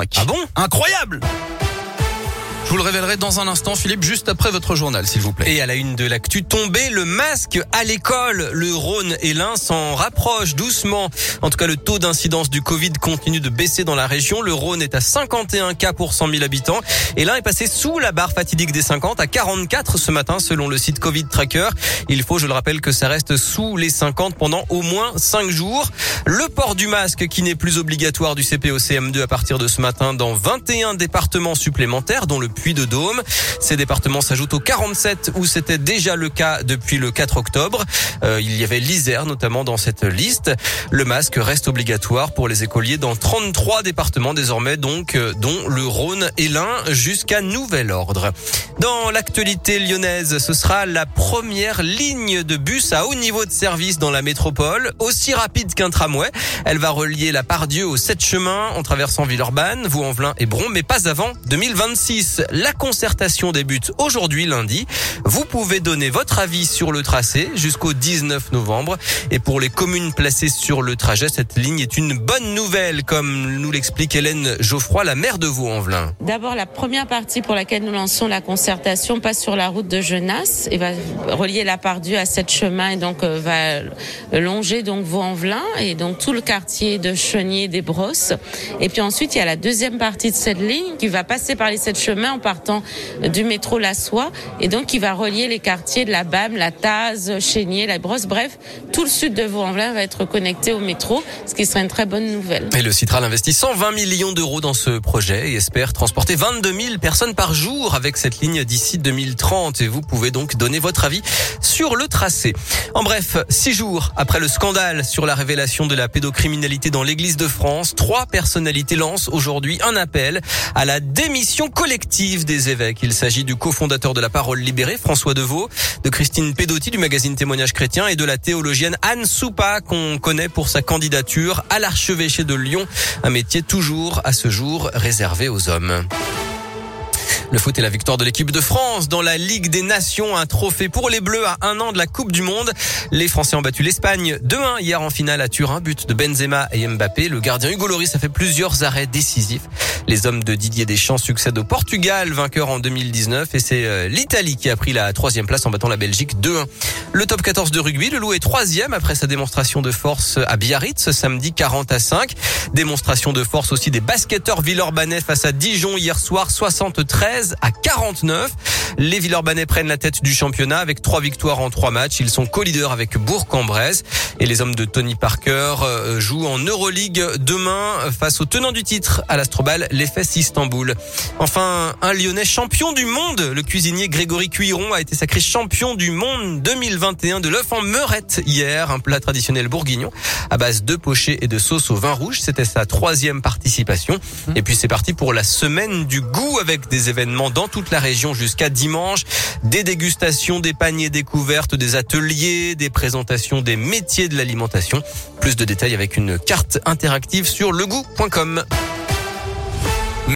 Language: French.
Ah bon? Incroyable je vous le révélerai dans un instant, Philippe, juste après votre journal, s'il vous plaît. Et à la une de l'actu, tomber le masque à l'école. Le Rhône et l'Ain s'en rapprochent doucement. En tout cas, le taux d'incidence du Covid continue de baisser dans la région. Le Rhône est à 51 cas pour 100 000 habitants. Et l'Ain est passé sous la barre fatidique des 50 à 44 ce matin, selon le site Covid Tracker. Il faut, je le rappelle, que ça reste sous les 50 pendant au moins 5 jours. Le port du masque qui n'est plus obligatoire du CPOCM2 à partir de ce matin dans 21 départements supplémentaires, dont le Puy de Dôme. Ces départements s'ajoutent aux 47 où c'était déjà le cas depuis le 4 octobre. Euh, il y avait l'Isère notamment dans cette liste. Le masque reste obligatoire pour les écoliers dans 33 départements désormais, donc euh, dont le Rhône et l'Ain jusqu'à nouvel ordre. Dans l'actualité lyonnaise, ce sera la première ligne de bus à haut niveau de service dans la métropole, aussi rapide qu'un tramway. Elle va relier la Pardieu aux sept chemins en traversant Villeurbanne, Vaux-en-Velin et Bron, mais pas avant 2026. La concertation débute aujourd'hui lundi. Vous pouvez donner votre avis sur le tracé jusqu'au 19 novembre. Et pour les communes placées sur le trajet, cette ligne est une bonne nouvelle, comme nous l'explique Hélène Geoffroy, la maire de Vaux-en-Velin. D'abord, la première partie pour laquelle nous lançons la concertation passe sur la route de Genasse et va relier la Pardieu à cette chemin et donc euh, va longer donc Vaux-en-Velin et donc tout le quartier de Chenier des Brosses. Et puis ensuite, il y a la deuxième partie de cette ligne qui va passer par les sept chemins partant du métro La Soie et donc qui va relier les quartiers de la BAM, la Taz, Chénier, la Brosse. Bref, tout le sud de Vaux-en-Velin va être connecté au métro, ce qui serait une très bonne nouvelle. Et le Citral investit 120 millions d'euros dans ce projet et espère transporter 22 000 personnes par jour avec cette ligne d'ici 2030. Et vous pouvez donc donner votre avis sur le tracé. En bref, six jours après le scandale sur la révélation de la pédocriminalité dans l'Église de France, trois personnalités lancent aujourd'hui un appel à la démission collective des évêques. Il s'agit du cofondateur de la Parole libérée, François Deveau, de Christine Pedotti du magazine Témoignage chrétien et de la théologienne Anne Soupa qu'on connaît pour sa candidature à l'archevêché de Lyon, un métier toujours à ce jour réservé aux hommes. Le foot et la victoire de l'équipe de France dans la Ligue des Nations, un trophée pour les Bleus à un an de la Coupe du Monde. Les Français ont battu l'Espagne 2-1 hier en finale à Turin, but de Benzema et Mbappé. Le gardien Hugo Loris a fait plusieurs arrêts décisifs. Les hommes de Didier Deschamps succèdent au Portugal, vainqueur en 2019, et c'est euh, l'Italie qui a pris la troisième place en battant la Belgique 2-1. Le top 14 de rugby, le Loup est troisième après sa démonstration de force à Biarritz samedi 40 à 5. Démonstration de force aussi des basketteurs Villeurbanais face à Dijon hier soir 73 à 49. Les Villeurbanais prennent la tête du championnat avec trois victoires en trois matchs. Ils sont co-leaders avec Bourg-en-Bresse. Et les hommes de Tony Parker euh, jouent en Euroleague demain face au tenant du titre à l'Astrobal, l'EFS Istanbul. Enfin, un Lyonnais champion du monde. Le cuisinier Grégory Cuiron a été sacré champion du monde 2021 de l'œuf en meurette hier, un plat traditionnel bourguignon à base de pochés et de sauce au vin rouge. C'était sa troisième participation. Et puis c'est parti pour la semaine du goût avec des dans toute la région jusqu'à dimanche. Des dégustations, des paniers découvertes, des ateliers, des présentations des métiers de l'alimentation. Plus de détails avec une carte interactive sur legout.com.